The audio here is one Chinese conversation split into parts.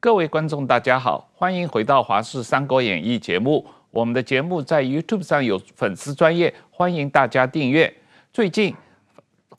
各位观众，大家好，欢迎回到《华视三国演义》节目。我们的节目在 YouTube 上有粉丝专业，欢迎大家订阅。最近，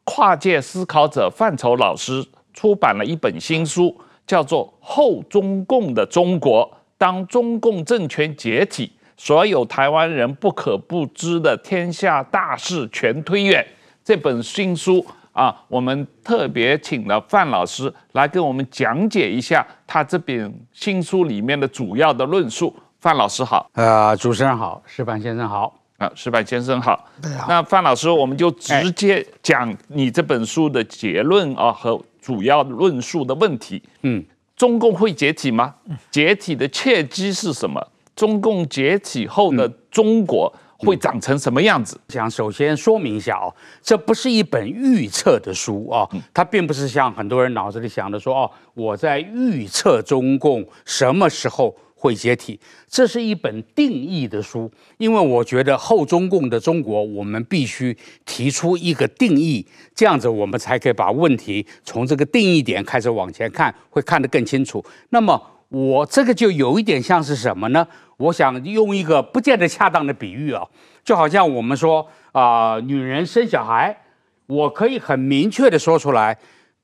跨界思考者范畴老师出版了一本新书，叫做《后中共的中国：当中共政权解体，所有台湾人不可不知的天下大事全推演》。这本新书啊，我们特别请了范老师来跟我们讲解一下他这本新书里面的主要的论述。范老师好，呃，主持人好，石板先生好，啊，石板先生好。那范老师，我们就直接讲你这本书的结论啊和主要论述的问题。嗯，中共会解体吗？解体的契机是什么？中共解体后的中国会长成什么样子？想首先说明一下哦，这不是一本预测的书啊，它并不是像很多人脑子里想的说哦，我在预测中共什么时候。会解体，这是一本定义的书，因为我觉得后中共的中国，我们必须提出一个定义，这样子我们才可以把问题从这个定义点开始往前看，会看得更清楚。那么我这个就有一点像是什么呢？我想用一个不见得恰当的比喻啊，就好像我们说啊、女人生小孩，我可以很明确地说出来，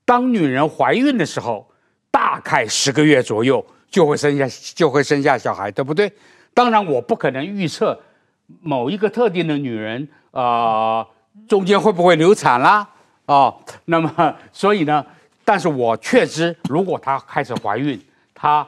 当女人怀孕的时候，大概十个月左右。就会生下就会生下小孩，对不对？当然，我不可能预测某一个特定的女人啊、中间会不会流产啦啊、那么，所以呢，但是我确知，如果她开始怀孕，她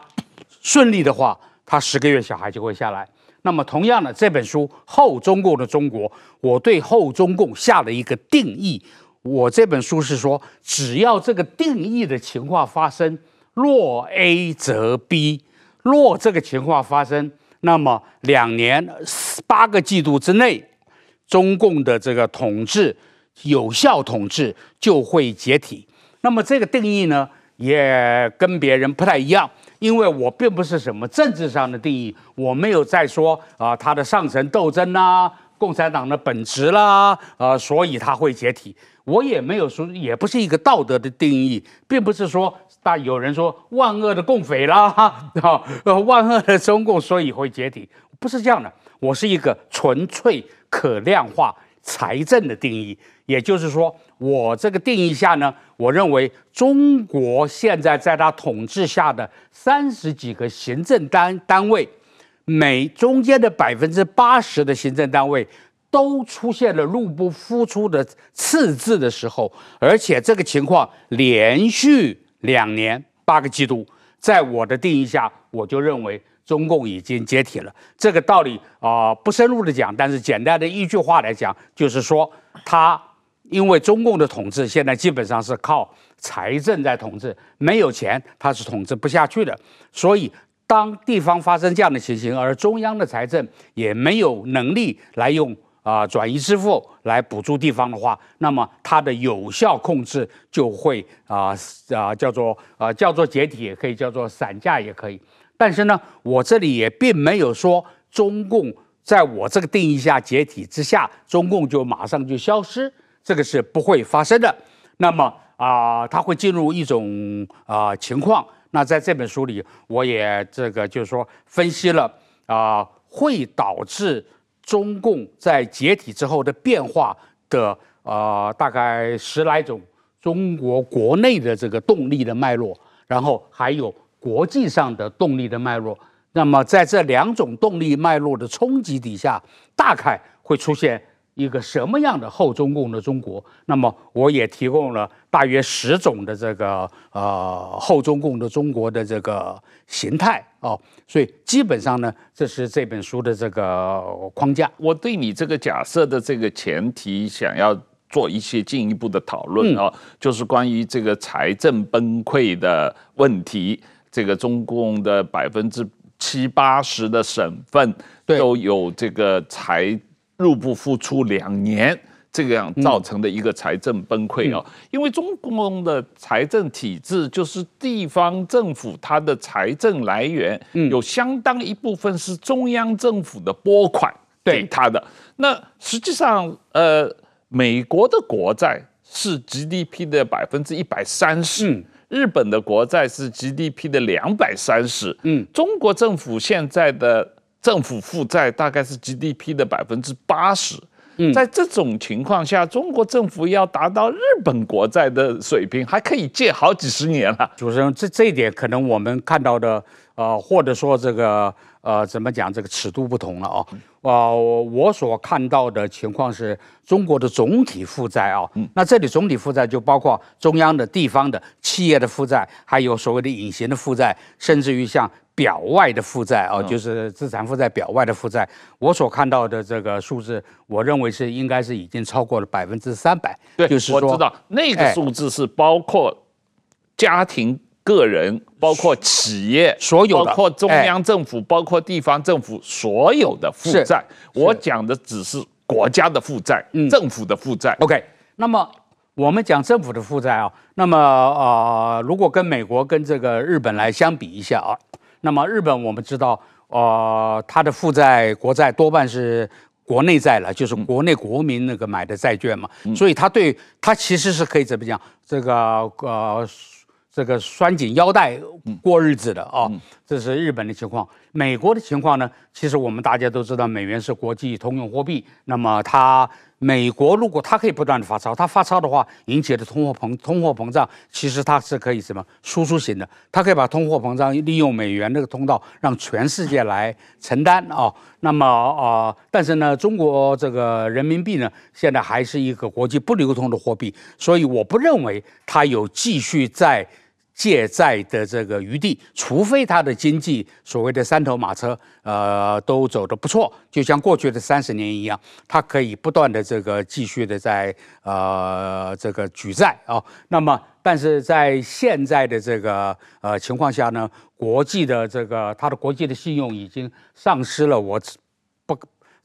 顺利的话，他十个月小孩就会下来。那么，同样的，这本书《后中共的中国》，我对后中共下了一个定义。我这本书是说，只要这个定义的情况发生。若 A 则 B，若这个情况发生，那么两年八个季度之内，中共的这个统治有效统治就会解体。那么这个定义呢，也跟别人不太一样，因为我并不是什么政治上的定义，我没有在说啊、呃，他的上层斗争啦，共产党的本质啦，啊、所以他会解体。我也没有说，也不是一个道德的定义，并不是说。但有人说万恶的共匪啦，哈，呃，万恶的中共，所以会解体，不是这样的。我是一个纯粹可量化财政的定义，也就是说，我这个定义下呢，我认为中国现在在他统治下的三十几个行政单单位，每中间的百分之八十的行政单位都出现了入不敷出的赤字的时候，而且这个情况连续。两年八个季度，在我的定义下，我就认为中共已经解体了。这个道理啊、不深入的讲，但是简单的一句话来讲，就是说，他因为中共的统治现在基本上是靠财政在统治，没有钱它是统治不下去的。所以，当地方发生这样的情形，而中央的财政也没有能力来用。啊，转移支付来补助地方的话，那么它的有效控制就会啊啊叫做啊叫做解体，也可以叫做散架，也可以。但是呢，我这里也并没有说中共在我这个定义下解体之下，中共就马上就消失，这个是不会发生的。那么啊，它会进入一种啊情况。那在这本书里，我也这个就是说分析了啊，会导致。中共在解体之后的变化的呃，大概十来种中国国内的这个动力的脉络，然后还有国际上的动力的脉络。那么在这两种动力脉络的冲击底下，大概会出现。一个什么样的后中共的中国？那么我也提供了大约十种的这个呃后中共的中国的这个形态哦，所以基本上呢，这是这本书的这个框架。我对你这个假设的这个前提，想要做一些进一步的讨论哦，就是关于这个财政崩溃的问题。这个中共的百分之七八十的省份都有这个财。入不敷出两年，这个样造成的一个财政崩溃哦，因为中共的财政体制就是地方政府它的财政来源，有相当一部分是中央政府的拨款给他的。那实际上，呃，美国的国债是 GDP 的百分之一百三十，日本的国债是 GDP 的两百三十，嗯，中国政府现在的政府负债大概是 GDP 的百分之八十。嗯，在这种情况下，中国政府要达到日本国债的水平，还可以借好几十年了。主持人，这这一点可能我们看到的，呃，或者说这个，呃，怎么讲，这个尺度不同了啊。呃，我所看到的情况是中国的总体负债啊，那这里总体负债就包括中央的、地方的、企业的负债，还有所谓的隐形的负债，甚至于像。表外的负债啊，就是资产负债表外的负债，我所看到的这个数字，我认为是应该是已经超过了百分之三百。对，就是说我知道那个数字是包括家庭、个人，包括企业，所有的，包括中央政府，包括地方政府所有的负债。我讲的只是国家的负债，政府的负债。OK，那么我们讲政府的负债啊，那么呃，如果跟美国跟这个日本来相比一下啊。那么日本我们知道，呃，它的负债国债多半是国内债了，就是国内国民那个买的债券嘛，嗯、所以它对它其实是可以怎么讲，这个呃这个拴紧腰带过日子的啊、哦，这是日本的情况。美国的情况呢，其实我们大家都知道，美元是国际通用货币，那么它。美国如果它可以不断的发钞，它发钞的话引起的通货膨通货膨胀，其实它是可以什么输出型的，它可以把通货膨胀利用美元这个通道让全世界来承担啊、那么啊、但是呢，中国这个人民币呢，现在还是一个国际不流通的货币，所以我不认为它有继续在。借债的这个余地，除非他的经济所谓的三头马车，呃，都走得不错，就像过去的三十年一样，他可以不断的这个继续的在呃这个举债啊、那么，但是在现在的这个呃情况下呢，国际的这个他的国际的信用已经丧失了，我。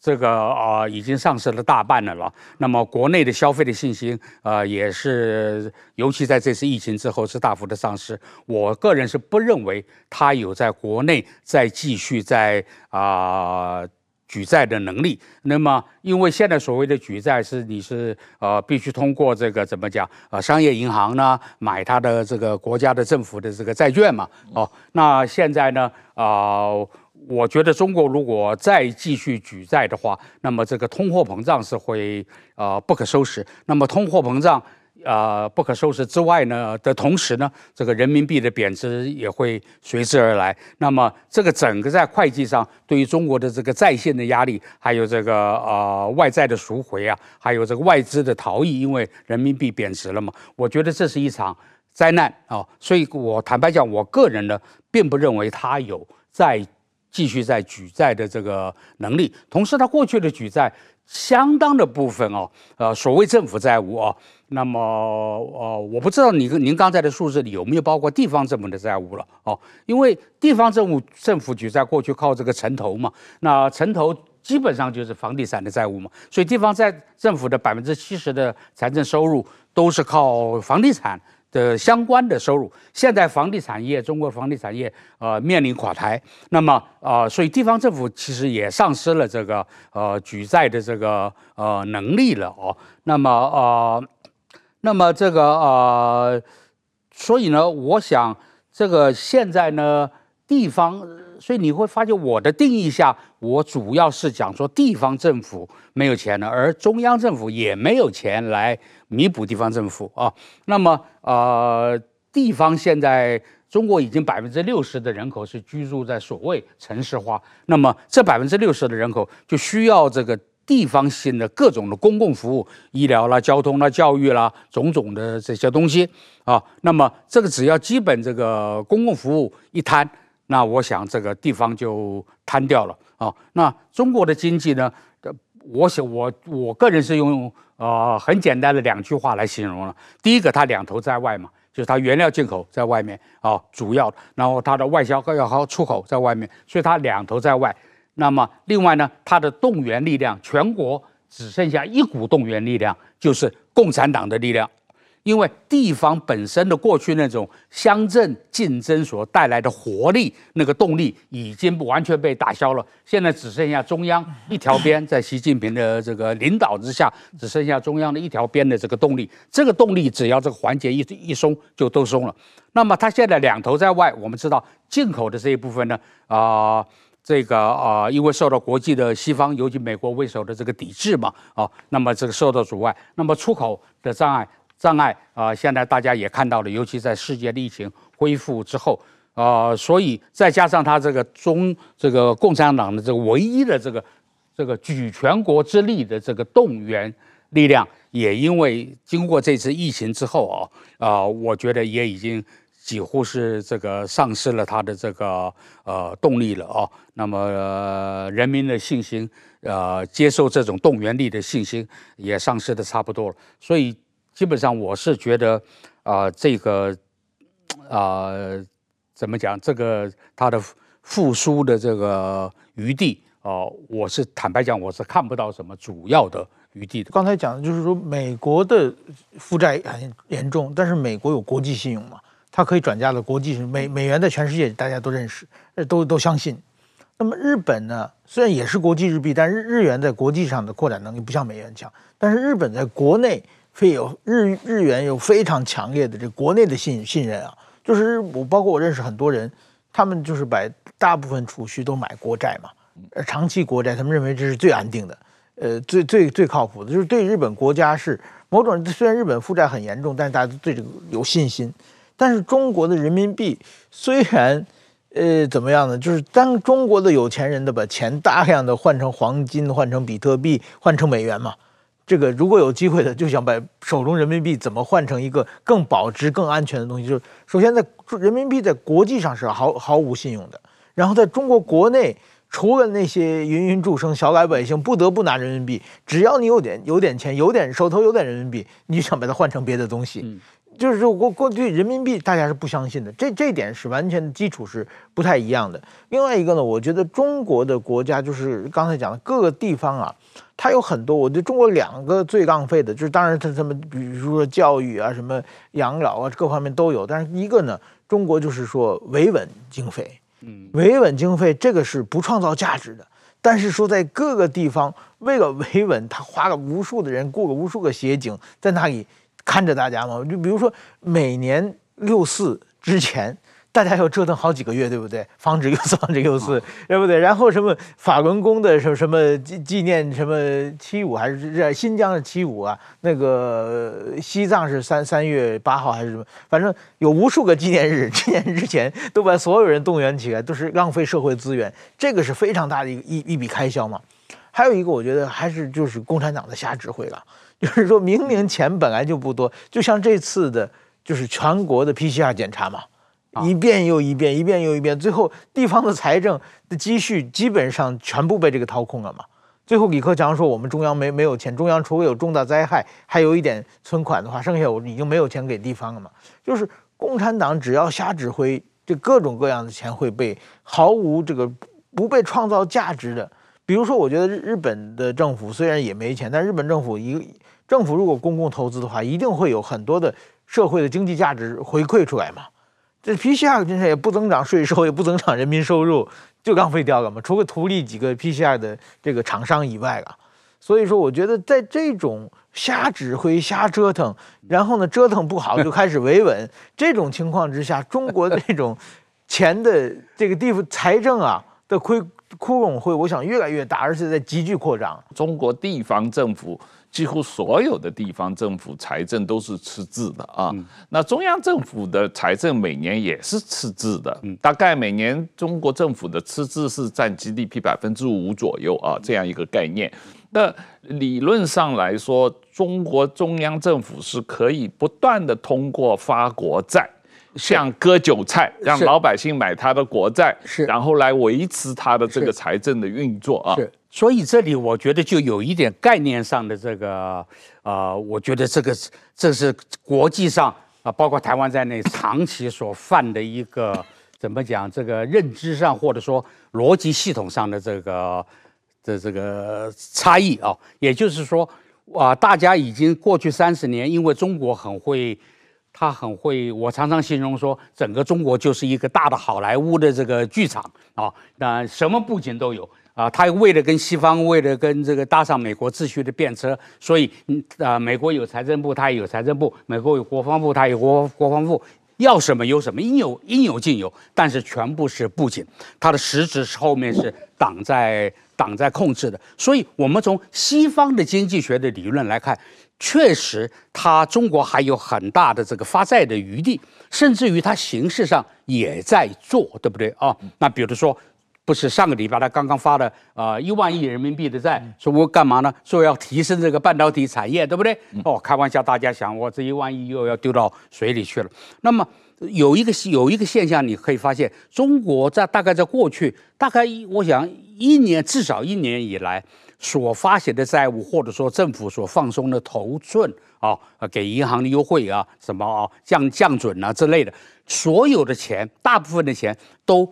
这个啊、已经丧失了大半了了。那么国内的消费的信心啊、也是，尤其在这次疫情之后是大幅的丧失。我个人是不认为他有在国内再继续在啊、举债的能力。那么，因为现在所谓的举债是你是呃必须通过这个怎么讲呃商业银行呢买他的这个国家的政府的这个债券嘛。哦，那现在呢啊。我觉得中国如果再继续举债的话，那么这个通货膨胀是会呃不可收拾。那么通货膨胀呃不可收拾之外呢的同时呢，这个人民币的贬值也会随之而来。那么这个整个在会计上对于中国的这个在线的压力，还有这个呃外债的赎回啊，还有这个外资的逃逸，因为人民币贬值了嘛，我觉得这是一场灾难啊、所以我坦白讲，我个人呢并不认为它有在。继续在举债的这个能力，同时他过去的举债相当的部分哦，呃，所谓政府债务哦，那么呃，我不知道你您刚才的数字里有没有包括地方政府的债务了哦，因为地方政府政府举债过去靠这个城投嘛，那城投基本上就是房地产的债务嘛，所以地方债政府的百分之七十的财政收入都是靠房地产。的相关的收入，现在房地产业，中国房地产业呃面临垮台，那么啊、呃，所以地方政府其实也丧失了这个呃举债的这个呃能力了哦。那么呃，那么这个呃，所以呢，我想这个现在呢，地方，所以你会发现我的定义下，我主要是讲说地方政府没有钱了，而中央政府也没有钱来。弥补地方政府啊，那么呃，地方现在中国已经百分之六十的人口是居住在所谓城市化，那么这百分之六十的人口就需要这个地方性的各种的公共服务，医疗啦、交通啦、教育啦，种种的这些东西啊，那么这个只要基本这个公共服务一摊，那我想这个地方就瘫掉了啊。那中国的经济呢？我想我我个人是用呃很简单的两句话来形容了。第一个，它两头在外嘛，就是它原料进口在外面啊，主要，然后它的外销要好出口在外面，所以它两头在外。那么另外呢，它的动员力量，全国只剩下一股动员力量，就是共产党的力量。因为地方本身的过去那种乡镇竞争所带来的活力，那个动力已经完全被打消了。现在只剩下中央一条边，在习近平的这个领导之下，只剩下中央的一条边的这个动力。这个动力只要这个环节一一松，就都松了。那么它现在两头在外，我们知道进口的这一部分呢，啊、这个啊、因为受到国际的西方，尤其美国为首的这个抵制嘛，啊、那么这个受到阻碍，那么出口的障碍。障碍啊、现在大家也看到了，尤其在世界疫情恢复之后啊、呃，所以再加上他这个中这个共产党的这个唯一的这个这个举全国之力的这个动员力量，也因为经过这次疫情之后啊啊、我觉得也已经几乎是这个丧失了他的这个呃动力了啊。那么、人民的信心呃，接受这种动员力的信心也丧失的差不多了，所以。基本上我是觉得，啊、这个，啊、怎么讲？这个它的复苏的这个余地，啊、我是坦白讲，我是看不到什么主要的余地的。刚才讲的就是说，美国的负债很严重，但是美国有国际信用嘛，它可以转嫁的国际美美元在全世界大家都认识，都都相信。那么日本呢，虽然也是国际日币，但日日元在国际上的扩展能力不像美元强，但是日本在国内。非有日日元有非常强烈的这国内的信信任啊，就是我包括我认识很多人，他们就是把大部分储蓄都买国债嘛，呃，长期国债，他们认为这是最安定的，呃，最最最靠谱的，就是对日本国家是某种虽然日本负债很严重，但是大家都对这个有信心。但是中国的人民币虽然呃怎么样呢？就是当中国的有钱人的把钱大量的换成黄金，换成比特币，换成美元嘛。这个如果有机会的，就想把手中人民币怎么换成一个更保值、更安全的东西。就首先，在人民币在国际上是毫毫无信用的。然后在中国国内，除了那些芸芸众生、小老百姓不得不拿人民币，只要你有点有点钱、有点手头有点人民币，你就想把它换成别的东西。就是说过过去人民币大家是不相信的，这这点是完全的基础是不太一样的。另外一个呢，我觉得中国的国家就是刚才讲的各个地方啊。它有很多，我觉得中国两个最浪费的，就是当然它什么，比如说教育啊、什么养老啊，各方面都有。但是一个呢，中国就是说维稳经费，嗯，维稳经费这个是不创造价值的。但是说在各个地方为了维稳，他花了无数的人雇了无数个协警在那里看着大家嘛。就比如说每年六四之前。大家要折腾好几个月，对不对？防止六四，防止六四，对不对？然后什么法轮功的什么什么纪纪念什么七五，还是这新疆是七五啊？那个西藏是三三月八号还是什么？反正有无数个纪念日，纪念日之前都把所有人动员起来，都是浪费社会资源，这个是非常大的一一一笔开销嘛。还有一个，我觉得还是就是共产党的瞎指挥了，就是说明明钱本来就不多，就像这次的，就是全国的 PCR 检查嘛。一遍又一遍，一遍又一遍，最后地方的财政的积蓄基本上全部被这个掏空了嘛。最后李克强说：“我们中央没没有钱，中央除了有重大灾害还有一点存款的话，剩下我已经没有钱给地方了嘛。”就是共产党只要瞎指挥，这各种各样的钱会被毫无这个不被创造价值的。比如说，我觉得日本的政府虽然也没钱，但日本政府一政府如果公共投资的话，一定会有很多的社会的经济价值回馈出来嘛。这 PCR 经费也不增长税收，也不增长人民收入，就浪费掉了嘛。除了图利几个 PCR 的这个厂商以外啊，所以说我觉得在这种瞎指挥、瞎折腾，然后呢折腾不好就开始维稳这种情况之下，中国的这种钱的这个地方财政啊的亏窟窿会，我想越来越大，而且在急剧扩张。中国地方政府。几乎所有的地方政府财政都是赤字的啊，那中央政府的财政每年也是赤字的，大概每年中国政府的赤字是占 GDP 百分之五左右啊，这样一个概念。那理论上来说，中国中央政府是可以不断的通过发国债，像割韭菜，让老百姓买他的国债，是然后来维持他的这个财政的运作啊。是所以这里我觉得就有一点概念上的这个，啊、呃，我觉得这个这是国际上啊，包括台湾在内长期所犯的一个怎么讲？这个认知上或者说逻辑系统上的这个的这个差异啊。也就是说，啊，大家已经过去三十年，因为中国很会，他很会，我常常形容说，整个中国就是一个大的好莱坞的这个剧场啊，那什么布景都有啊。他为了跟西方，为了跟这个搭上美国秩序的便车，所以啊，美国有财政部，他也有财政部；美国有国防部，他有国国防部。要什么有什么，应有应有尽有，但是全部是布景，它的实质是后面是党在党在控制的。所以，我们从西方的经济学的理论来看，确实，它中国还有很大的这个发债的余地，甚至于它形式上也在做，对不对啊？那比如说。不是上个礼拜他刚刚发了啊一万亿人民币的债，说我干嘛呢？说要提升这个半导体产业，对不对？哦，开玩笑，大家想我这一万亿又要丢到水里去了。那么有一个有一个现象，你可以发现，中国在大概在过去大概我想一年至少一年以来所发行的债务，或者说政府所放松的头寸啊，给银行的优惠啊，什么啊降降准啊之类的，所有的钱，大部分的钱都。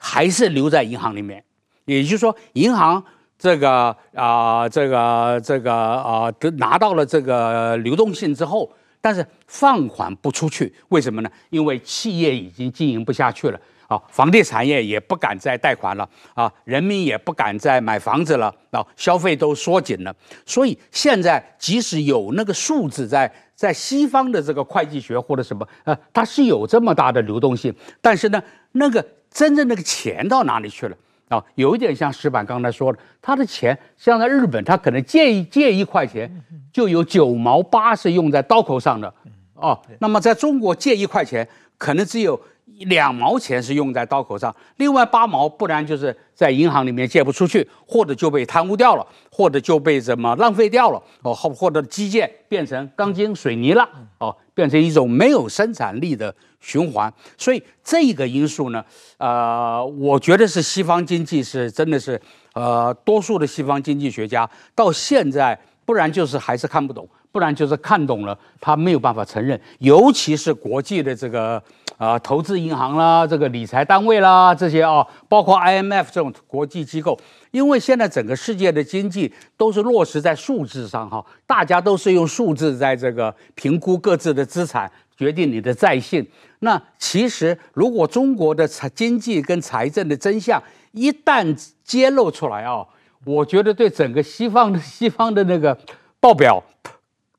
还是留在银行里面，也就是说，银行这个啊、这个这个啊，得、拿到了这个流动性之后，但是放款不出去，为什么呢？因为企业已经经营不下去了啊，房地产业也不敢再贷款了啊，人民也不敢再买房子了啊，消费都缩紧了，所以现在即使有那个数字在在西方的这个会计学或者什么呃，它是有这么大的流动性，但是呢，那个。真正那个钱到哪里去了啊？有一点像石板刚才说的，他的钱像在日本，他可能借一借一块钱，就有九毛八是用在刀口上的，哦。那么在中国借一块钱，可能只有两毛钱是用在刀口上，另外八毛不然就是在银行里面借不出去，或者就被贪污掉了，或者就被怎么浪费掉了，哦，或或者基建变成钢筋水泥了，哦，变成一种没有生产力的。循环，所以这个因素呢，呃，我觉得是西方经济是真的是，呃，多数的西方经济学家到现在，不然就是还是看不懂，不然就是看懂了，他没有办法承认，尤其是国际的这个啊、投资银行啦，这个理财单位啦，这些啊，包括 IMF 这种国际机构，因为现在整个世界的经济都是落实在数字上哈，大家都是用数字在这个评估各自的资产。决定你的债信。那其实，如果中国的财经济跟财政的真相一旦揭露出来啊，我觉得对整个西方的西方的那个报表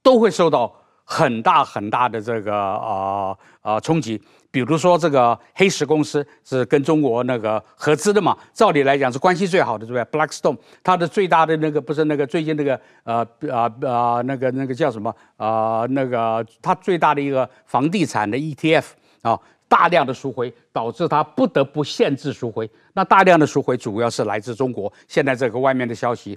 都会受到很大很大的这个啊啊冲击。比如说，这个黑石公司是跟中国那个合资的嘛，照理来讲是关系最好的，对不对？Blackstone，它的最大的那个不是那个最近那个呃呃呃那个那个叫什么、呃、那个它最大的一个房地产的 ETF 啊，大量的赎回导致它不得不限制赎回。那大量的赎回主要是来自中国。现在这个外面的消息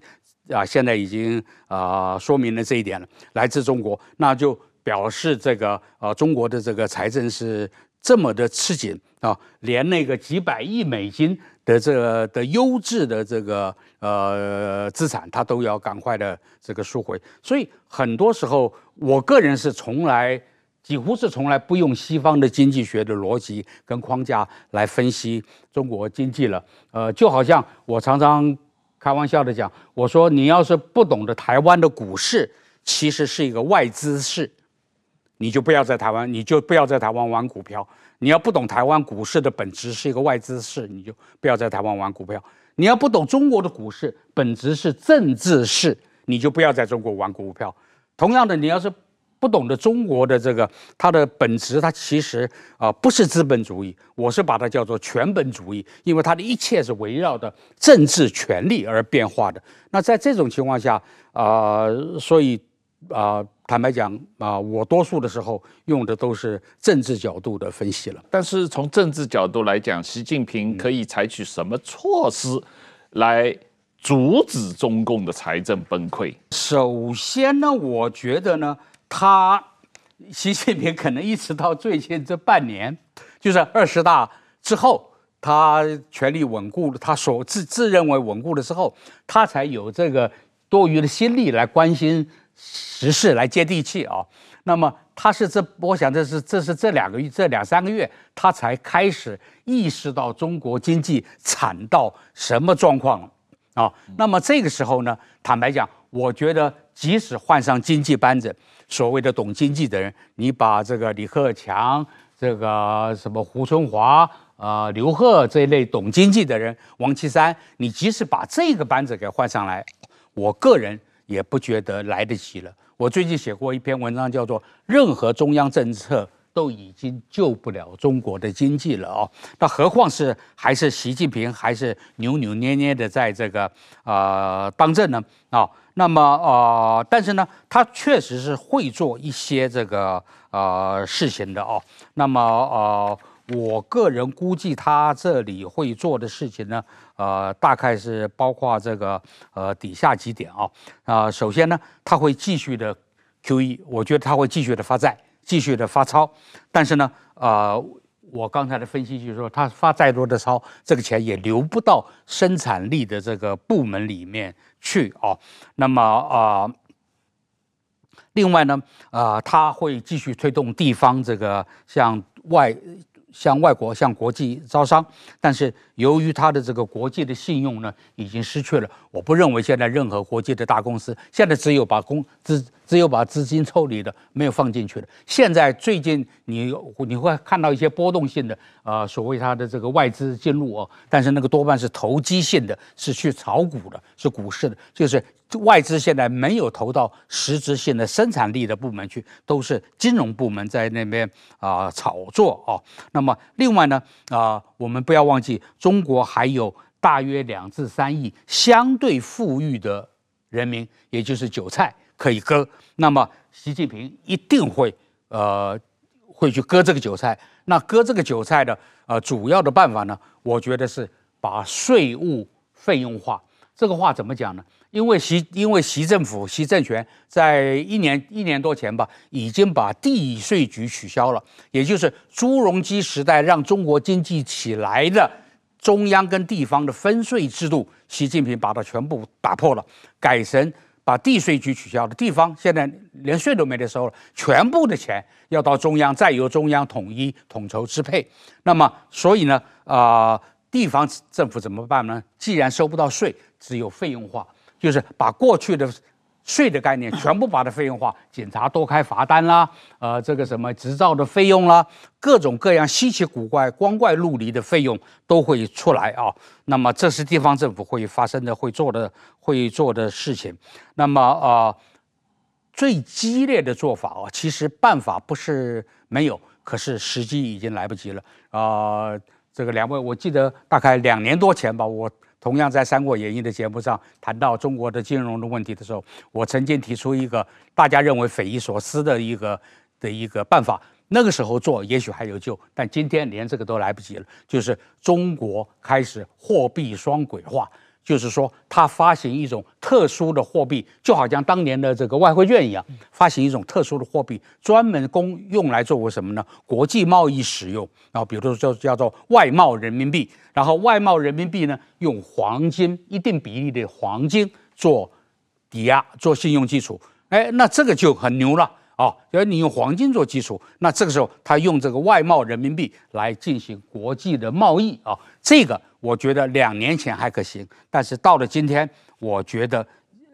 啊，现在已经啊、说明了这一点了，来自中国，那就表示这个呃中国的这个财政是。这么的吃紧啊，连那个几百亿美金的这个的优质的这个呃资产，它都要赶快的这个赎回。所以很多时候，我个人是从来几乎是从来不用西方的经济学的逻辑跟框架来分析中国经济了。呃，就好像我常常开玩笑的讲，我说你要是不懂得台湾的股市，其实是一个外资市。你就不要在台湾，你就不要在台湾玩股票。你要不懂台湾股市的本质是一个外资市，你就不要在台湾玩股票。你要不懂中国的股市本质是政治市，你就不要在中国玩股票。同样的，你要是不懂得中国的这个它的本质，它其实啊、呃、不是资本主义，我是把它叫做全本主义，因为它的一切是围绕的政治权力而变化的。那在这种情况下啊、呃，所以啊。呃坦白讲啊，我多数的时候用的都是政治角度的分析了。但是从政治角度来讲，习近平可以采取什么措施来阻止中共的财政崩溃？首先呢，我觉得呢，他习近平可能一直到最近这半年，就是二十大之后，他权力稳固了，他所自自认为稳固了之后，他才有这个多余的心力来关心。时事来接地气啊，那么他是这，我想这是这是这两个月这两三个月，他才开始意识到中国经济惨到什么状况了啊。那么这个时候呢，坦白讲，我觉得即使换上经济班子，所谓的懂经济的人，你把这个李克强、这个什么胡春华、啊、呃、刘鹤这一类懂经济的人，王岐山，你即使把这个班子给换上来，我个人也不觉得来得及了。我最近写过一篇文章，叫做《任何中央政策》。都已经救不了中国的经济了哦，那何况是还是习近平还是扭扭捏捏的在这个呃当政呢啊？那么呃，但是呢，他确实是会做一些这个呃事情的哦。那么呃，我个人估计他这里会做的事情呢，呃，大概是包括这个呃底下几点啊啊，首先呢，他会继续的 QE，我觉得他会继续的发债。继续的发钞，但是呢，呃，我刚才的分析就是说，他发再多的钞，这个钱也流不到生产力的这个部门里面去啊。那么啊、另外呢，啊、呃，他会继续推动地方这个向外。向外国、向国际招商，但是由于他的这个国际的信用呢，已经失去了。我不认为现在任何国际的大公司现在只有把公资只有把资金抽离的，没有放进去的。现在最近你你会看到一些波动性的，呃，所谓它的这个外资进入哦，但是那个多半是投机性的，是去炒股的，是股市的，就是。外资现在没有投到实质性的生产力的部门去，都是金融部门在那边啊、炒作哦。那么另外呢啊、我们不要忘记，中国还有大约两至三亿相对富裕的人民，也就是韭菜可以割。那么习近平一定会呃会去割这个韭菜。那割这个韭菜的呃主要的办法呢，我觉得是把税务费用化。这个话怎么讲呢？因为习因为习政府习政权在一年一年多前吧，已经把地税局取消了，也就是朱镕基时代让中国经济起来的中央跟地方的分税制度，习近平把它全部打破了，改成把地税局取消了，地方现在连税都没得收了，全部的钱要到中央，再由中央统一统筹支配。那么所以呢，啊、地方政府怎么办呢？既然收不到税，只有费用化。就是把过去的税的概念全部把它费用化，警察多开罚单啦，呃，这个什么执照的费用啦，各种各样稀奇古怪、光怪陆离的费用都会出来啊。那么这是地方政府会发生的、会做的、会做的事情。那么、呃，最激烈的做法啊，其实办法不是没有，可是时机已经来不及了啊、呃。这个两位，我记得大概两年多前吧，我。同样在《三国演义》的节目上谈到中国的金融的问题的时候，我曾经提出一个大家认为匪夷所思的一个的一个办法。那个时候做也许还有救，但今天连这个都来不及了。就是中国开始货币双轨化。就是说，它发行一种特殊的货币，就好像当年的这个外汇券一样，发行一种特殊的货币，专门供用来作为什么呢？国际贸易使用。然后，比如说叫叫做外贸人民币。然后，外贸人民币呢，用黄金一定比例的黄金做抵押，做信用基础。哎，那这个就很牛了啊！因为你用黄金做基础，那这个时候他用这个外贸人民币来进行国际的贸易啊，这个。我觉得两年前还可行，但是到了今天，我觉得，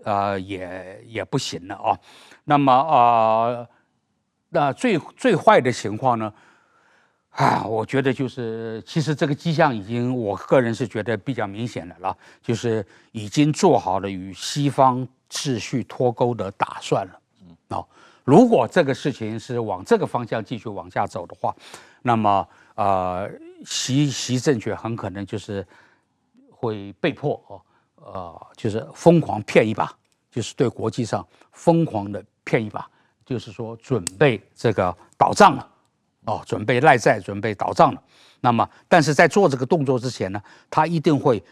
呃，也也不行了啊。那么啊、呃，那最最坏的情况呢？啊，我觉得就是，其实这个迹象已经，我个人是觉得比较明显的了，就是已经做好了与西方秩序脱钩的打算了。嗯，啊，如果这个事情是往这个方向继续往下走的话，那么。呃，习习政权很可能就是会被迫哦，呃，就是疯狂骗一把，就是对国际上疯狂的骗一把，就是说准备这个倒账了，哦，准备赖债，准备倒账了。那么，但是在做这个动作之前呢，他一定会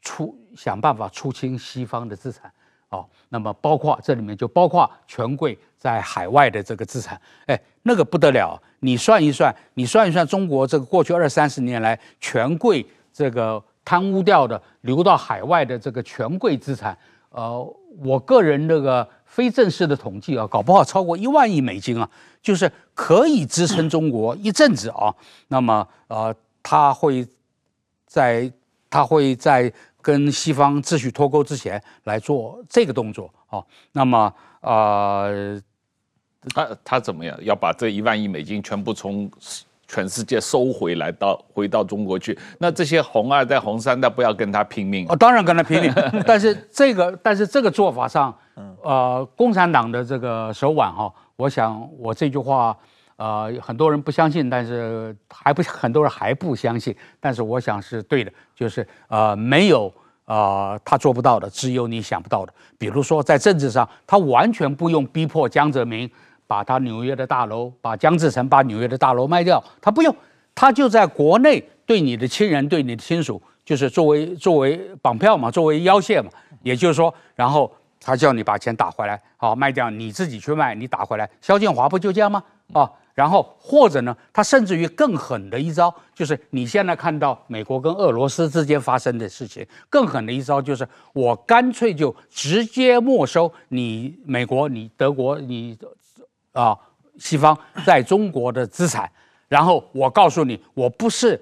出想办法出清西方的资产。哦，那么包括这里面就包括权贵在海外的这个资产，哎，那个不得了，你算一算，你算一算中国这个过去二三十年来权贵这个贪污掉的流到海外的这个权贵资产，呃，我个人那个非正式的统计啊，搞不好超过一万亿美金啊，就是可以支撑中国一阵子啊。那么呃，他会在他会在跟西方秩序脱钩之前来做这个动作啊。那么呃，他他怎么样要把这一万亿美金全部从全世界收回来到回到中国去？那这些红二代、红三代不要跟他拼命？哦，当然跟他拼命。但是这个但是这个做法上，呃，共产党的这个手腕哈，我想我这句话。呃，很多人不相信，但是还不 很多人还不相信，但是我想是对的，就是呃，没有呃他做不到的，只有你想不到的。比如说在政治上，他完全不用逼迫江泽民把他纽约的大楼，把江志成把纽约的大楼卖掉，他不用，他就在国内对你的亲人、对你的亲属，就是作为作为绑票嘛，作为要挟嘛，也就是说，然后他叫你把钱打回来，好卖掉，你自己去卖，你打回来。肖建华不就这样吗？啊。然后或者呢，他甚至于更狠的一招，就是你现在看到美国跟俄罗斯之间发生的事情，更狠的一招就是我干脆就直接没收你美国、你德国、你啊西方在中国的资产，然后我告诉你，我不是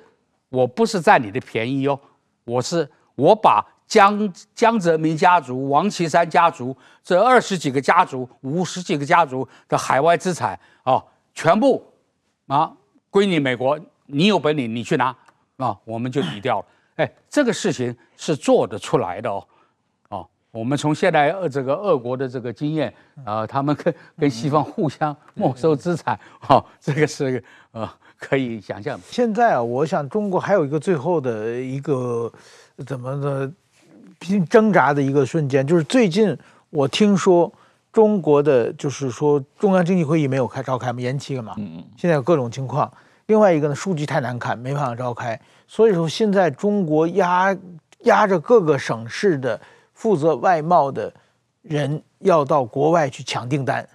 我不是占你的便宜哦，我是我把江江泽民家族、王岐山家族这二十几个家族、五十几个家族的海外资产啊。全部啊归你美国，你有本领你去拿啊，我们就抵掉了。哎，这个事情是做得出来的哦。哦，我们从现在呃这个俄国的这个经验啊，他们跟跟西方互相没收资产，哦，这个是呃可以想象。现在啊，我想中国还有一个最后的一个怎么的拼挣扎的一个瞬间，就是最近我听说。中国的就是说，中央经济会议没有开召开嘛，延期了嘛。嗯，现在有各种情况。另外一个呢，数据太难看，没办法召开。所以说，现在中国压压着各个省市的负责外贸的人要到国外去抢订单。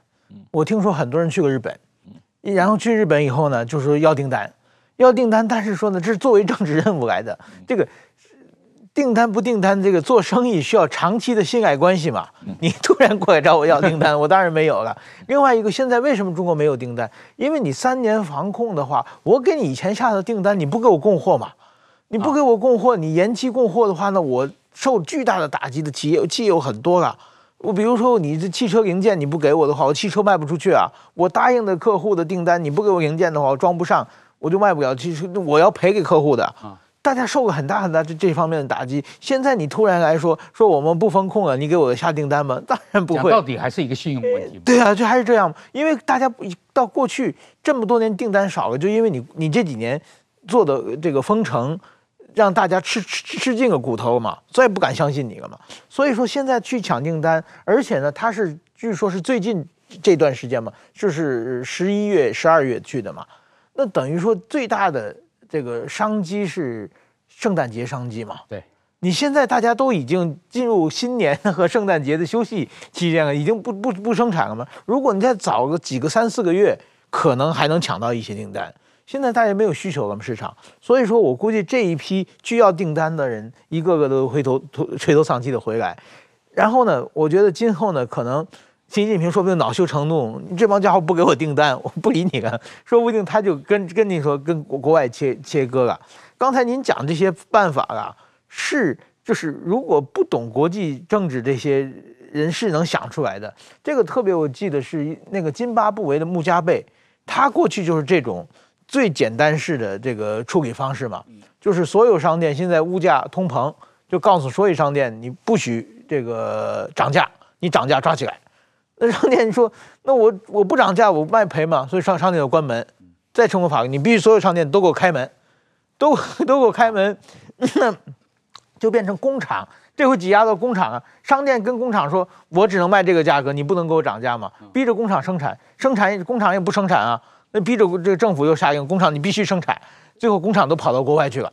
我听说很多人去过日本，然后去日本以后呢，就是说要订单，要订单，但是说呢，这是作为政治任务来的，这个。订单不订单，这个做生意需要长期的信赖关系嘛？你突然过来找我要订单，我当然没有了。另外一个，现在为什么中国没有订单？因为你三年防控的话，我给你以前下的订单，你不给我供货嘛？你不给我供货，你延期供货的话呢，我受巨大的打击的企业企业有很多了。我比如说，你这汽车零件你不给我的话，我汽车卖不出去啊。我答应的客户的订单你不给我零件的话，我装不上，我就卖不了汽车，我要赔给客户的。大家受过很大很大这这方面的打击，现在你突然来说说我们不风控了，你给我下订单吗？当然不会。到底还是一个信用问题。对啊，就还是这样，因为大家到过去这么多年订单少了，就因为你你这几年做的这个封城，让大家吃吃吃尽了骨头嘛，再也不敢相信你了嘛。所以说现在去抢订单，而且呢，他是据说是最近这段时间嘛，就是十一月、十二月去的嘛，那等于说最大的。这个商机是圣诞节商机嘛？对，你现在大家都已经进入新年 和圣诞节的休息期间了，已经不不不生产了吗？如果你再早个几个三四个月，可能还能抢到一些订单。现在大家没有需求了嘛，市场，所以说我估计这一批需要订单的人，一个个都回头垂头丧气的回来。然后呢，我觉得今后呢，可能。习近平说不定恼羞成怒，你这帮家伙不给我订单，我不理你了。说不定他就跟跟你说，跟国国外切切割了。刚才您讲这些办法啊，是就是如果不懂国际政治这些人是能想出来的。这个特别我记得是那个津巴布韦的穆加贝，他过去就是这种最简单式的这个处理方式嘛，就是所有商店现在物价通膨，就告诉所有商店你不许这个涨价，你涨价抓起来。那商店说：“那我我不涨价，我卖赔嘛。”所以商商店要关门，再通过法律，你必须所有商店都给我开门，都都给我开门，那 就变成工厂。这回挤压到工厂啊，商店跟工厂说：“我只能卖这个价格，你不能给我涨价嘛。”逼着工厂生产，生产工厂也不生产啊，那逼着这个政府又下令，工厂你必须生产。最后工厂都跑到国外去了，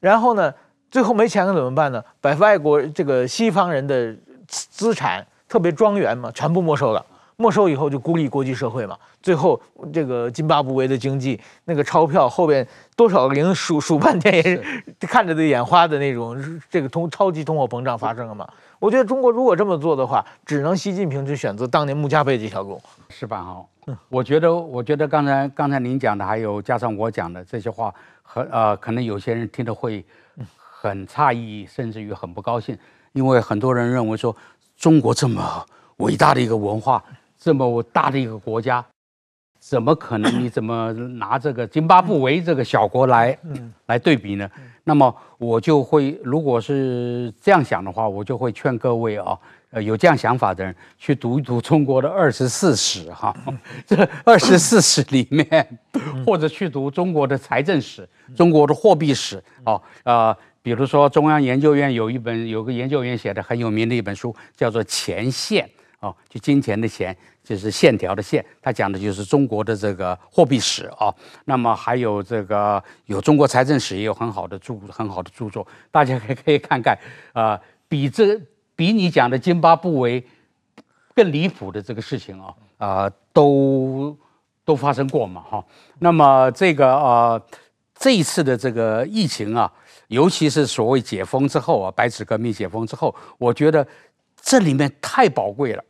然后呢，最后没钱了怎么办呢？把外国这个西方人的资产。特别庄园嘛，全部没收了。没收以后就孤立国际社会嘛。最后这个津巴布韦的经济，那个钞票后边多少个零数数半天也是 看着都眼花的那种，这个通超级通货膨胀发生了嘛。我觉得中国如果这么做的话，只能习近平去选择当年穆加贝这条路，是吧？哈，我觉得，我觉得刚才刚才您讲的，还有加上我讲的这些话，很呃，可能有些人听得会很诧异，甚至于很不高兴，因为很多人认为说，中国这么伟大的一个文化，这么大的一个国家，怎么可能？你怎么拿这个津巴布韦这个小国来来对比呢？那么我就会，如果是这样想的话，我就会劝各位啊。呃，有这样想法的人去读一读中国的二十四史哈，这二十四史里面，或者去读中国的财政史、中国的货币史啊，呃，比如说中央研究院有一本，有个研究员写的很有名的一本书，叫做《钱线》哦，就金钱的钱，就是线条的线，他讲的就是中国的这个货币史哦。那么还有这个有中国财政史也有很好的著很好的著作，大家可以可以看看啊、呃，比这。比你讲的津巴布韦更离谱的这个事情啊，啊、都都发生过嘛，哈。那么这个呃，这一次的这个疫情啊，尤其是所谓解封之后啊，白纸革命解封之后，我觉得这里面太宝贵了。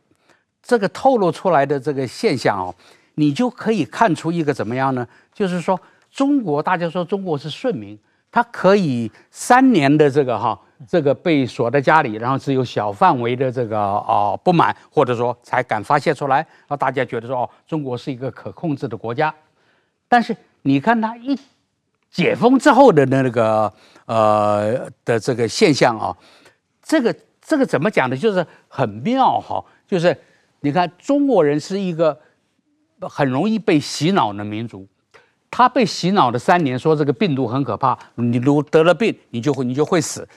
这个透露出来的这个现象啊，你就可以看出一个怎么样呢？就是说，中国大家说中国是顺民，它可以三年的这个哈。这个被锁在家里，然后只有小范围的这个啊、不满，或者说才敢发泄出来，让大家觉得说哦，中国是一个可控制的国家。但是你看他一解封之后的那个呃的这个现象啊，这个这个怎么讲呢？就是很妙哈，就是你看中国人是一个很容易被洗脑的民族。他被洗脑了三年，说这个病毒很可怕，你如得了病，你就会你就会死。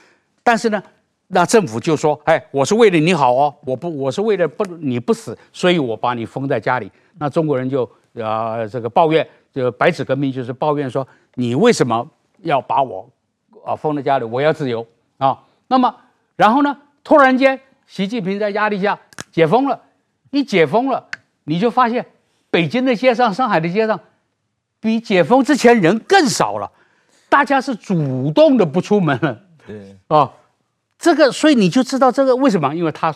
但是呢，那政府就说：“哎，我是为了你好哦，我不，我是为了不你不死，所以我把你封在家里。”那中国人就啊、呃，这个抱怨，就白纸革命就是抱怨说：“你为什么要把我啊封在家里？我要自由啊！”那么，然后呢，突然间，习近平在压力下解封了，一解封了，你就发现北京的街上、上海的街上，比解封之前人更少了，大家是主动的不出门了。对啊，这个所以你就知道这个为什么？因为他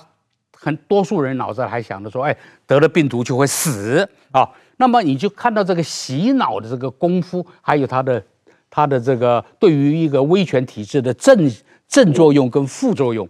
很多数人脑子还想着说，哎，得了病毒就会死啊、哦。那么你就看到这个洗脑的这个功夫，还有它的它的这个对于一个威权体制的正正作用跟副作用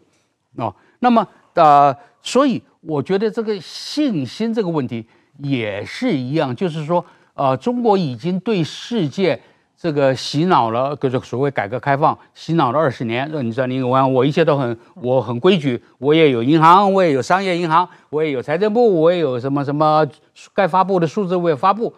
啊、哦。那么呃，所以我觉得这个信心这个问题也是一样，就是说呃，中国已经对世界。这个洗脑了，就是所谓改革开放洗脑了二十年。你知道，你我我一切都很我很规矩，我也有银行，我也有商业银行，我也有财政部，我也有什么什么该发布的数字我也发布。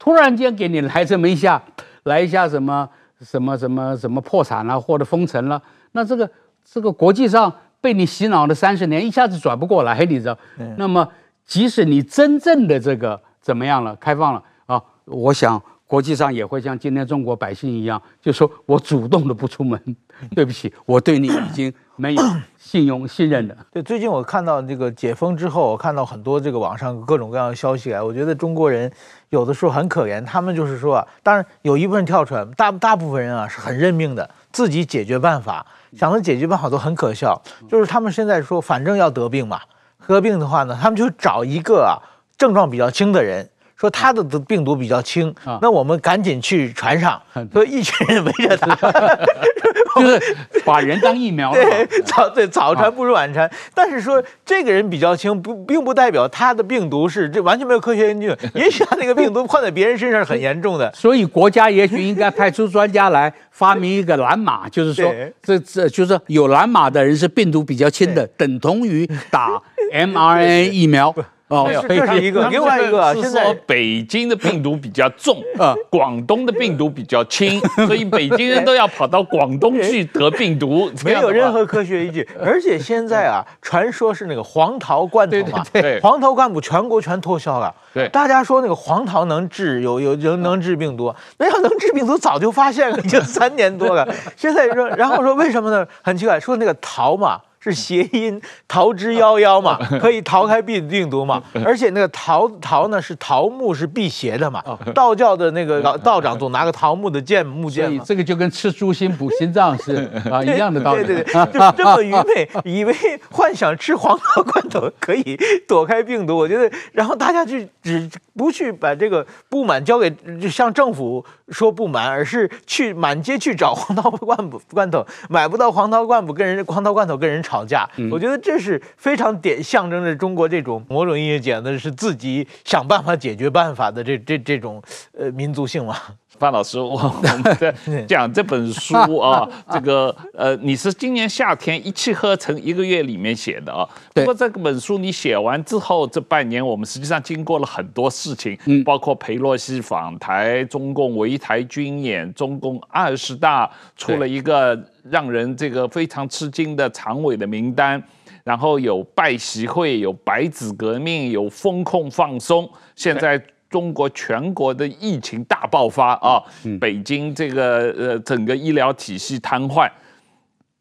突然间给你来这么一下，来一下什么什么什么什么破产了或者封城了，那这个这个国际上被你洗脑了三十年，一下子转不过来，你知道？那么即使你真正的这个怎么样了，开放了啊，我想。国际上也会像今天中国百姓一样，就说我主动的不出门，对不起，我对你已经没有 信用信任了。对，最近我看到这个解封之后，我看到很多这个网上各种各样的消息啊，我觉得中国人有的时候很可怜，他们就是说，当然有一部分人跳出来，大大部分人啊是很认命的，自己解决办法，想的解决办法都很可笑，就是他们现在说反正要得病嘛，得病的话呢，他们就找一个啊症状比较轻的人。说他的病毒比较轻，那我们赶紧去船上，所以一群人围着他 就是把人当疫苗。对，早对早传不如晚传。但是说这个人比较轻，不并不代表他的病毒是这完全没有科学根据。也许他那个病毒换在别人身上是很严重的。所以国家也许应该派出专家来发明一个蓝码，就是说这这就是有蓝码的人是病毒比较轻的，等同于打 mRNA 疫苗。哦，这是一个，另外一个，是说北京的病毒比较重，啊，广东的病毒比较轻，所以北京人都要跑到广东去得病毒，没有任何科学依据。而且现在啊，传说是那个黄桃罐头嘛，对，黄桃罐头全国全脱销了，对，大家说那个黄桃能治有有能能治病毒，那要能治病毒早就发现了，已经三年多了。现在说，然后说为什么呢？很奇怪，说那个桃嘛。是谐音“逃之夭夭”嘛，可以逃开病病毒嘛。而且那个桃桃呢是桃木是辟邪的嘛，道教的那个 道长总拿个桃木的剑木剑嘛。这个就跟吃猪心补心脏是啊一样的道理。对对对，就这么愚昧，以为幻想吃黄桃罐头可以躲开病毒。我觉得，然后大家就只不去把这个不满交给就向政府说不满，而是去满街去找黄桃罐头罐头，买不到黄桃罐头跟人黄桃罐头跟人吵架。嗯、我觉得这是非常典象征着中国这种某种意义讲的是自己想办法解决办法的这这这种呃民族性嘛。范老师，我我们在讲这本书啊，这个呃，你是今年夏天一气呵成一个月里面写的啊。不过这本书你写完之后，这半年我们实际上经过了很多事情，嗯，包括裴洛西访台、中共围台军演、中共二十大出了一个让人这个非常吃惊的常委的名单，然后有拜习会、有白纸革命、有风控放松，现在。中国全国的疫情大爆发啊！北京这个呃整个医疗体系瘫痪，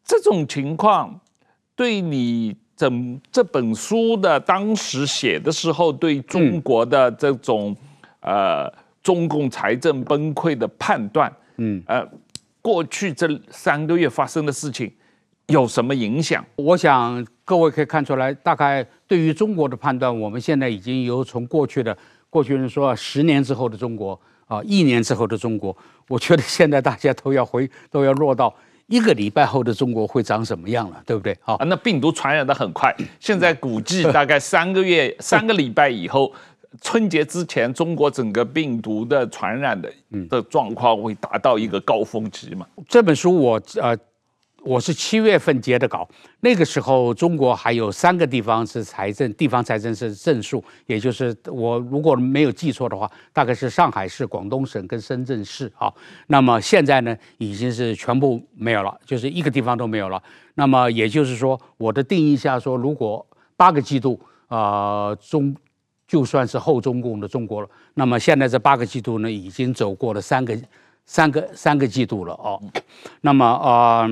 这种情况对你整这本书的当时写的时候，对中国的这种呃中共财政崩溃的判断，嗯呃过去这三个月发生的事情有什么影响？我想各位可以看出来，大概对于中国的判断，我们现在已经有从过去的。过去人说啊十年之后的中国啊，一年之后的中国，我觉得现在大家都要回，都要落到一个礼拜后的中国会长什么样了，对不对？啊，那病毒传染的很快，现在估计大概三个月、三个礼拜以后，春节之前，中国整个病毒的传染的的状况会达到一个高峰期嘛？这本书我呃。我是七月份接的稿，那个时候中国还有三个地方是财政地方财政是正数，也就是我如果没有记错的话，大概是上海市、广东省跟深圳市啊。那么现在呢，已经是全部没有了，就是一个地方都没有了。那么也就是说，我的定义下说，如果八个季度啊、中就算是后中共的中国了，那么现在这八个季度呢，已经走过了三个三个三个季度了哦。那么啊。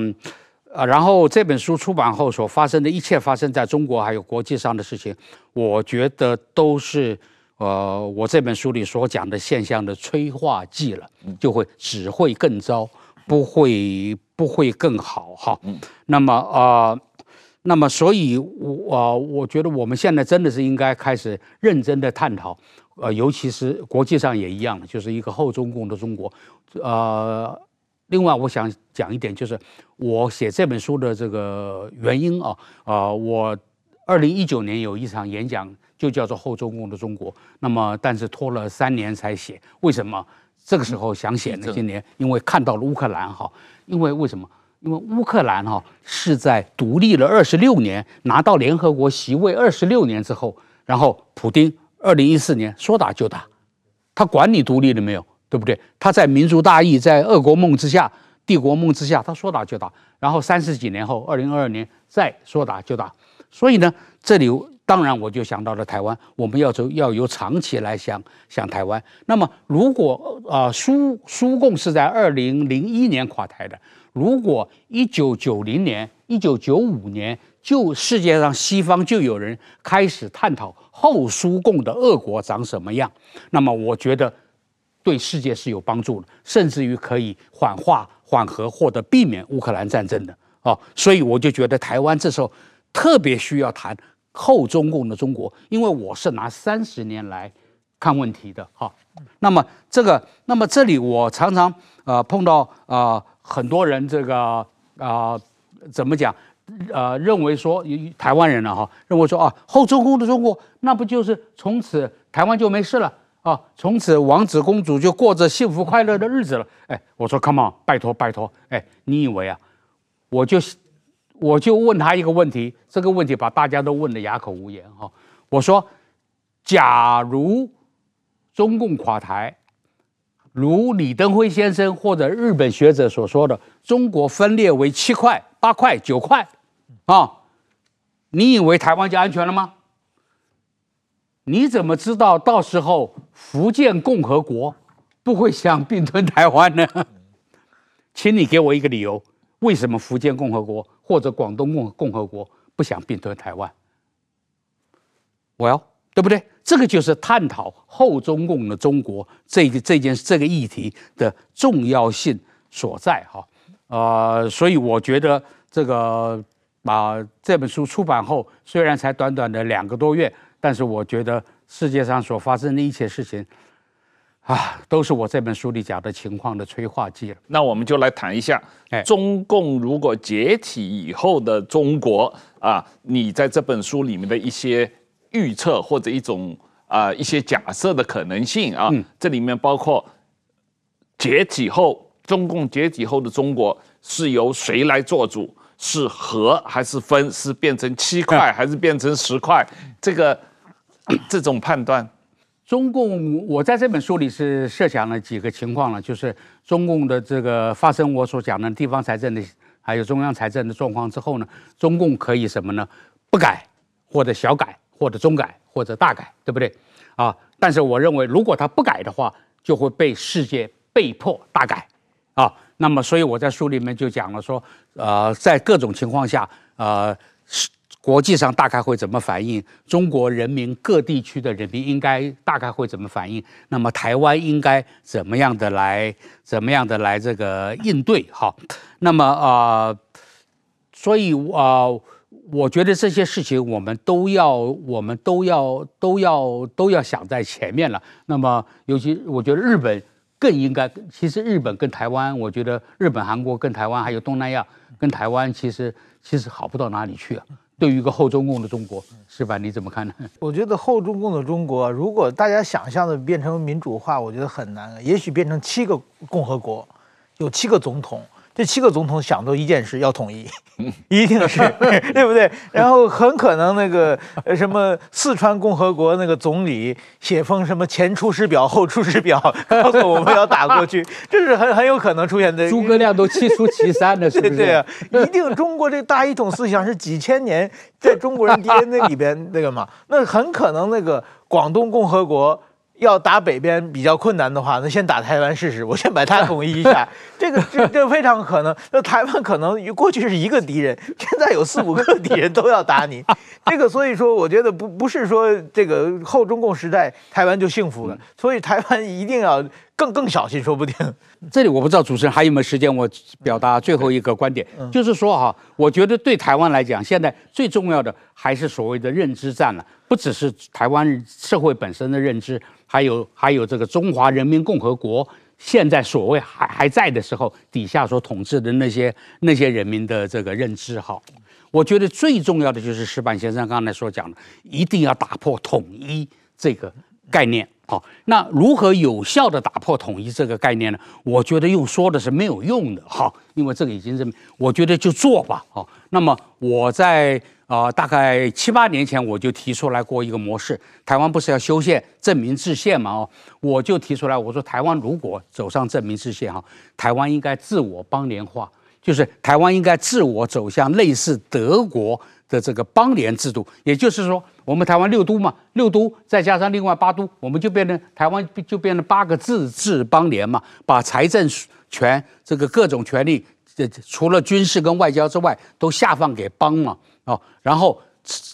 呃啊，然后这本书出版后所发生的一切发生在中国还有国际上的事情，我觉得都是呃我这本书里所讲的现象的催化剂了，就会只会更糟，不会不会更好哈。那么啊、呃，那么所以我啊、呃，我觉得我们现在真的是应该开始认真的探讨，呃，尤其是国际上也一样，就是一个后中共的中国，呃。另外，我想讲一点，就是我写这本书的这个原因啊，啊，我二零一九年有一场演讲，就叫做《后中共的中国》，那么但是拖了三年才写。为什么这个时候想写呢？今年因为看到了乌克兰哈，因为为什么？因为乌克兰哈是在独立了二十六年，拿到联合国席位二十六年之后，然后普丁二零一四年说打就打，他管你独立了没有？对不对？他在民族大义，在俄国梦之下、帝国梦之下，他说打就打。然后三十几年后，二零二二年再说打就打。所以呢，这里当然我就想到了台湾，我们要从要由长期来想想台湾。那么，如果啊，苏苏共是在二零零一年垮台的，如果一九九零年、一九九五年，就世界上西方就有人开始探讨后苏共的俄国长什么样，那么我觉得。对世界是有帮助的，甚至于可以缓化、缓和或者避免乌克兰战争的哦，所以我就觉得台湾这时候特别需要谈后中共的中国，因为我是拿三十年来看问题的哈、哦。那么这个，那么这里我常常呃碰到啊、呃、很多人这个啊、呃、怎么讲呃认为说台湾人了哈，认为说啊后中共的中国那不就是从此台湾就没事了？啊，从此王子公主就过着幸福快乐的日子了。哎，我说，Come on，拜托拜托。哎，你以为啊？我就我就问他一个问题，这个问题把大家都问得哑口无言哈。我说，假如中共垮台，如李登辉先生或者日本学者所说的，中国分裂为七块、八块、九块，啊，你以为台湾就安全了吗？你怎么知道到时候福建共和国不会想并吞台湾呢？请你给我一个理由，为什么福建共和国或者广东共共和国不想并吞台湾。Well，对不对？这个就是探讨后中共的中国这个这件这个议题的重要性所在哈。呃，所以我觉得这个把这本书出版后，虽然才短短的两个多月，但是我觉得世界上所发生的一切事情啊，都是我这本书里讲的情况的催化剂了。那我们就来谈一下，中共如果解体以后的中国啊，你在这本书里面的一些预测或者一种啊、呃、一些假设的可能性啊，嗯、这里面包括解体后，中共解体后的中国是由谁来做主？是合还是分？是变成七块还是变成十块？这个这种判断，中共我在这本书里是设想了几个情况了，就是中共的这个发生我所讲的地方财政的还有中央财政的状况之后呢，中共可以什么呢？不改或者小改。或者中改或者大改，对不对？啊，但是我认为，如果他不改的话，就会被世界被迫大改，啊，那么所以我在书里面就讲了说，呃，在各种情况下，呃，国际上大概会怎么反应？中国人民各地区的人民应该大概会怎么反应？那么台湾应该怎么样的来怎么样的来这个应对？哈，那么啊、所以啊。我觉得这些事情我们都要，我们都要，都要，都要想在前面了。那么，尤其我觉得日本更应该。其实日本跟台湾，我觉得日本、韩国跟台湾，还有东南亚跟台湾，其实其实好不到哪里去啊。对于一个后中共的中国，是吧你怎么看呢？我觉得后中共的中国，如果大家想象的变成民主化，我觉得很难。也许变成七个共和国，有七个总统。这七个总统想都一件事，要统一，一定是，对不对？然后很可能那个什么四川共和国那个总理写封什么前出师表后出师表，告诉我们要打过去，这是很很有可能出现的。诸葛亮都七出祁山了，是不是？对啊，一定中国这大一统思想是几千年在中国人 DNA 里边那个嘛，那很可能那个广东共和国。要打北边比较困难的话，那先打台湾试试。我先把它统一一下，这个这这非常可能。那台湾可能过去是一个敌人，现在有四五个敌人都要打你。这个所以说，我觉得不不是说这个后中共时代台湾就幸福了，所以台湾一定要更更小心，说不定。这里我不知道主持人还有没有时间，我表达最后一个观点，就是说哈，我觉得对台湾来讲，现在最重要的还是所谓的认知战了，不只是台湾社会本身的认知。还有还有这个中华人民共和国现在所谓还还在的时候，底下所统治的那些那些人民的这个认知哈，我觉得最重要的就是石板先生刚才所讲的，一定要打破统一这个概念。好，那如何有效地打破统一这个概念呢？我觉得用说的是没有用的哈，因为这个已经是，我觉得就做吧。好，那么我在。啊、呃，大概七八年前我就提出来过一个模式，台湾不是要修宪、正名制宪嘛？哦，我就提出来，我说台湾如果走上正名制宪哈，台湾应该自我邦联化，就是台湾应该自我走向类似德国的这个邦联制度，也就是说，我们台湾六都嘛，六都再加上另外八都，我们就变成台湾就变成八个自治邦联嘛，把财政权这个各种权利，这除了军事跟外交之外，都下放给邦嘛。啊，然后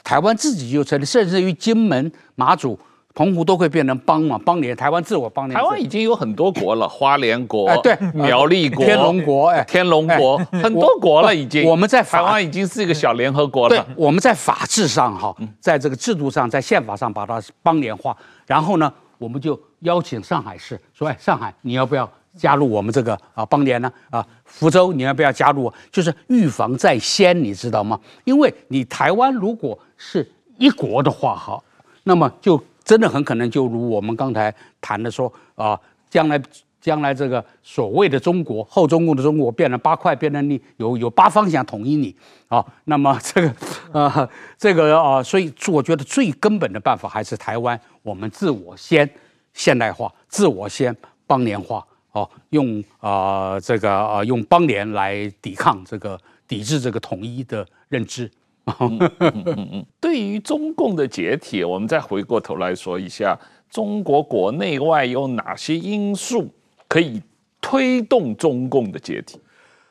台湾自己就成立，甚至于金门、马祖、澎湖都会变成邦嘛，邦联。台湾自我邦联。台湾已经有很多国了，花莲国、哎、对，苗栗国、天龙国，哎，天龙国，哎、很多国了已经。我，我们在台湾已经是一个小联合国了。对，我们在法治上哈，在这个制度上，在宪法上把它邦联化，然后呢，我们就邀请上海市说，哎，上海你要不要？加入我们这个啊邦联呢啊，福州你要不要加入？就是预防在先，你知道吗？因为你台湾如果是一国的话哈，那么就真的很可能就如我们刚才谈的说啊，将来将来这个所谓的中国后中共的中国变成八块，变成你有有八方想统一你啊，那么 这个啊这个啊，所以我觉得最根本的办法还是台湾我们自我先现代化，自我先邦联化。哦，用啊、这个啊、用邦联来抵抗这个抵制这个统一的认知。对于中共的解体，我们再回过头来说一下，中国国内外有哪些因素可以推动中共的解体？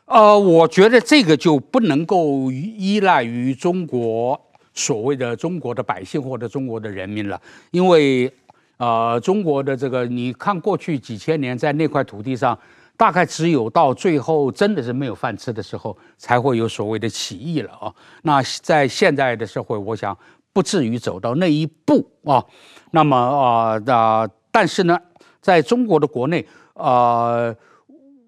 呃，我觉得这个就不能够依赖于中国所谓的中国的百姓或者中国的人民了，因为呃，中国的这个你看过去几千年在那块土地上，大概只有到最后真的是没有饭吃的时候，才会有所谓的起义了啊。那在现在的社会，我想不至于走到那一步啊。那么啊，那、但是呢，在中国的国内，呃。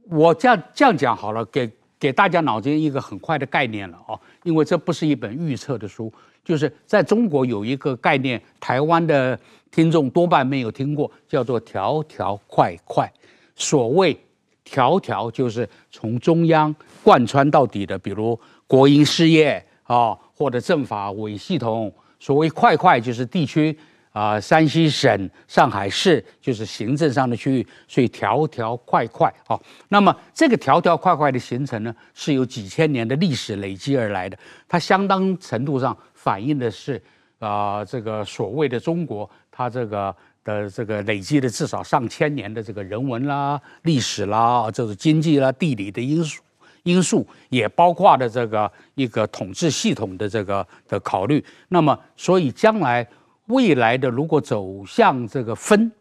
我这样这样讲好了，给给大家脑筋一个很快的概念了啊，因为这不是一本预测的书，就是在中国有一个概念，台湾的听众多半没有听过，叫做条条块块。所谓条条，就是从中央贯穿到底的，比如国营事业啊，或者政法委系统；所谓块块，就是地区。啊、山西省、上海市就是行政上的区域，所以条条块块啊。那么这个条条块块的形成呢，是由几千年的历史累积而来的。它相当程度上反映的是啊、这个所谓的中国，它这个的这个累积的至少上千年的这个人文啦、历史啦，这是经济啦、地理的因素因素，也包括的这个一个统治系统的这个的考虑。那么，所以将来。未来的如果走向这个分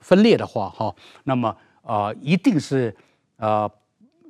分裂的话，哈，那么呃，一定是呃，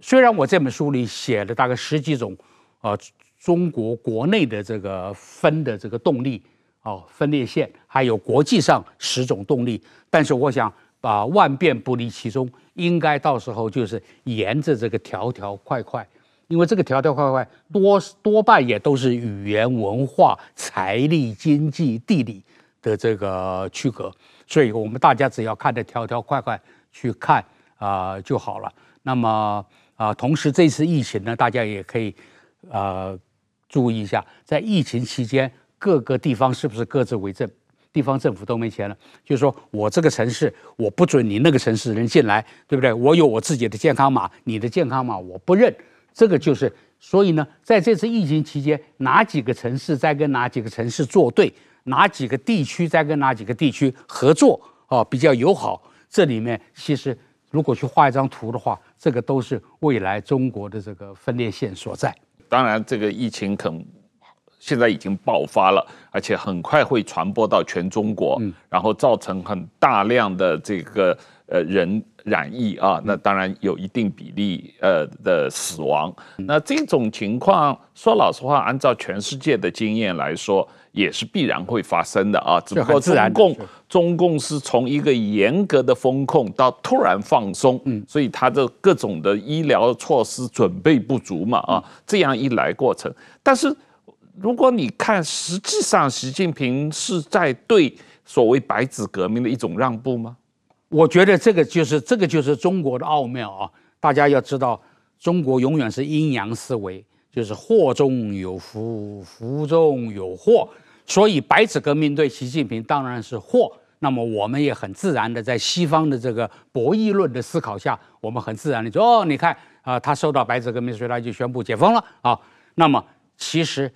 虽然我这本书里写了大概十几种呃中国国内的这个分的这个动力哦，分裂线，还有国际上十种动力，但是我想把万变不离其宗，应该到时候就是沿着这个条条块块，因为这个条条块块多多半也都是语言文化、财力、经济、地理。的这个区隔，所以我们大家只要看着条条块块去看啊、就好了。那么啊、同时这次疫情呢，大家也可以呃注意一下，在疫情期间各个地方是不是各自为政？地方政府都没钱了，就是说我这个城市我不准你那个城市人进来，对不对？我有我自己的健康码，你的健康码我不认。这个就是，所以呢，在这次疫情期间，哪几个城市在跟哪几个城市作对？哪几个地区在跟哪几个地区合作啊？比较友好。这里面其实如果去画一张图的话，这个都是未来中国的这个分裂线所在。当然，这个疫情可现在已经爆发了，而且很快会传播到全中国，然后造成很大量的这个呃人染疫啊。那当然有一定比例呃的死亡。那这种情况，说老实话，按照全世界的经验来说。也是必然会发生的啊，只不过中共中共是从一个严格的风控到突然放松，嗯，所以它的各种的医疗措施准备不足嘛，啊，这样一来过程。但是如果你看，实际上习近平是在对所谓白纸革命的一种让步吗？我觉得这个就是这个就是中国的奥妙啊！大家要知道，中国永远是阴阳思维，就是祸中有福，福中有祸。所以，白纸革命对习近平当然是祸。那么，我们也很自然的在西方的这个博弈论的思考下，我们很自然的说：哦，你看啊、他受到白纸革命，所以他就宣布解封了啊。那么，其实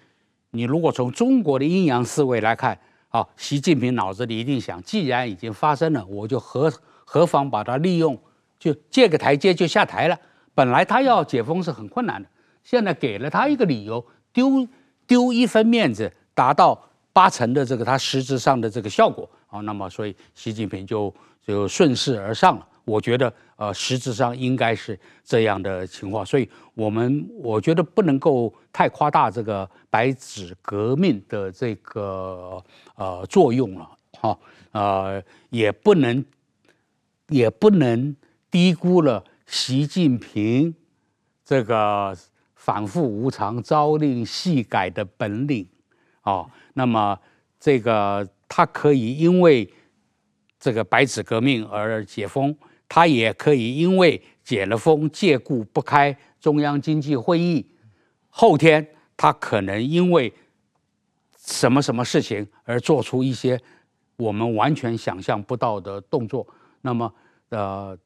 你如果从中国的阴阳思维来看，啊，习近平脑子里一定想：既然已经发生了，我就何何妨把它利用，就借个台阶就下台了。本来他要解封是很困难的，现在给了他一个理由，丢丢一分面子，达到。八成的这个他实质上的这个效果啊，那么所以习近平就就顺势而上了。我觉得呃，实质上应该是这样的情况。所以我们我觉得不能够太夸大这个白纸革命的这个呃作用了哈，呃，也不能也不能低估了习近平这个反复无常、朝令夕改的本领啊。那么，这个他可以因为这个白纸革命而解封，他也可以因为解了封，借故不开中央经济会议。后天他可能因为什么什么事情而做出一些我们完全想象不到的动作。那么，呃，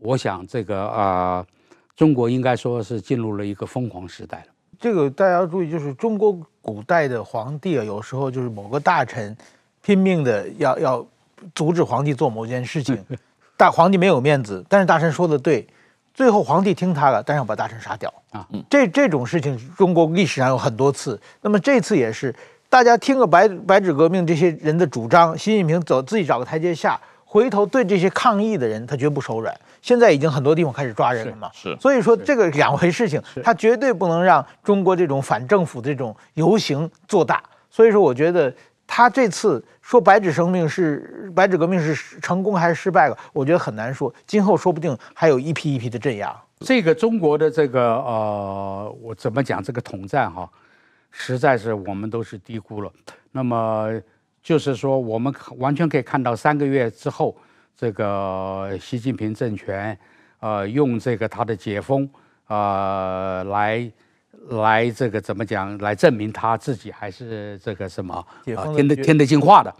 我想这个啊、呃，中国应该说是进入了一个疯狂时代了。这个大家要注意，就是中国古代的皇帝啊，有时候就是某个大臣拼命的要要阻止皇帝做某件事情，大皇帝没有面子，但是大臣说的对，最后皇帝听他的，但是要把大臣杀掉啊。这这种事情，中国历史上有很多次。那么这次也是，大家听个白白纸革命这些人的主张，习近平走自己找个台阶下，回头对这些抗议的人，他绝不手软。现在已经很多地方开始抓人了嘛，是。所以说这个两回事情，他绝对不能让中国这种反政府这种游行做大。所以说，我觉得。他这次说白纸革命是白纸革命是成功还是失败了？我觉得很难说。今后说不定还有一批一批的镇压。这个中国的这个呃，我怎么讲这个统战哈，实在是我们都是低估了。那么就是说，我们完全可以看到三个月之后，这个习近平政权呃用这个他的解封呃来。来这个怎么讲？来证明他自己还是这个什么啊，听得听得进话的。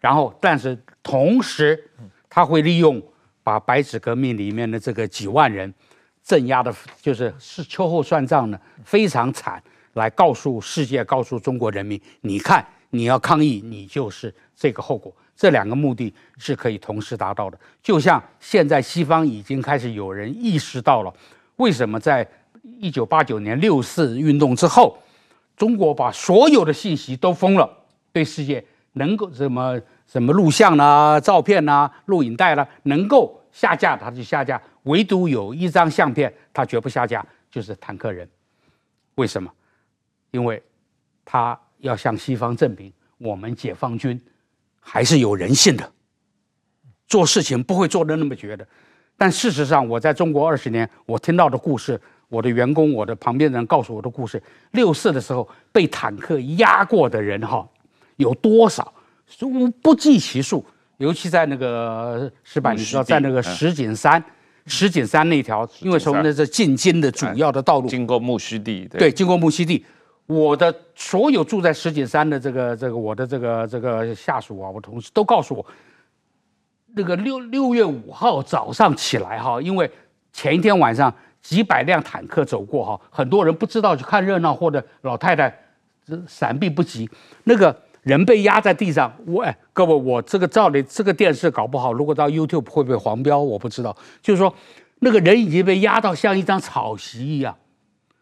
然后，但是同时，他会利用把白纸革命里面的这个几万人镇压的，就是是秋后算账呢，非常惨，来告诉世界，告诉中国人民，你看，你要抗议，你就是这个后果。这两个目的是可以同时达到的。就像现在西方已经开始有人意识到了，为什么在。一九八九年六四运动之后，中国把所有的信息都封了，对世界能够什么什么录像啊、照片啊、录影带啦、能够下架它就下架，唯独有一张相片它绝不下架，就是坦克人。为什么？因为他要向西方证明，我们解放军还是有人性的，做事情不会做得那么绝的。但事实上，我在中国二十年，我听到的故事。我的员工，我的旁边的人告诉我的故事：六四的时候被坦克压过的人哈，有多少？不计其数。尤其在那个石板，你知道，在那个石景山，石景山那条，因为从那是进京的主要的道路，经过木樨地，对，经过木樨地。我的所有住在石景山的这个这个我的这个这个下属啊，我同事都告诉我，那个六六月五号早上起来哈，因为前一天晚上。几百辆坦克走过哈，很多人不知道去看热闹，或者老太太闪避不及，那个人被压在地上。我哎，各位，我这个照的这个电视搞不好，如果到 YouTube 会不会黄标？我不知道。就是说，那个人已经被压到像一张草席一样。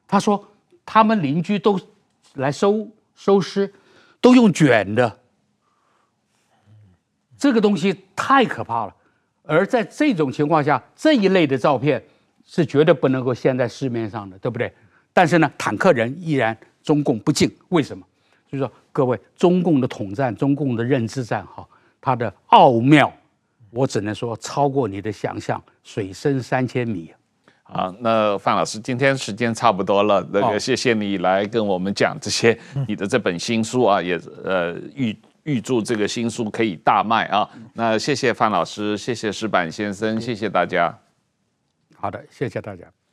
他说，他们邻居都来收收尸，都用卷的。这个东西太可怕了。而在这种情况下，这一类的照片。是绝对不能够现在市面上的，对不对？但是呢，坦克人依然中共不敬，为什么？就是说，各位，中共的统战，中共的认知战，哈，它的奥妙，我只能说超过你的想象，水深三千米。好，那范老师，今天时间差不多了，那个谢谢你来跟我们讲这些，你的这本新书啊，也呃预预祝这个新书可以大卖啊。那谢谢范老师，谢谢石板先生，谢谢大家。好的，谢谢大家。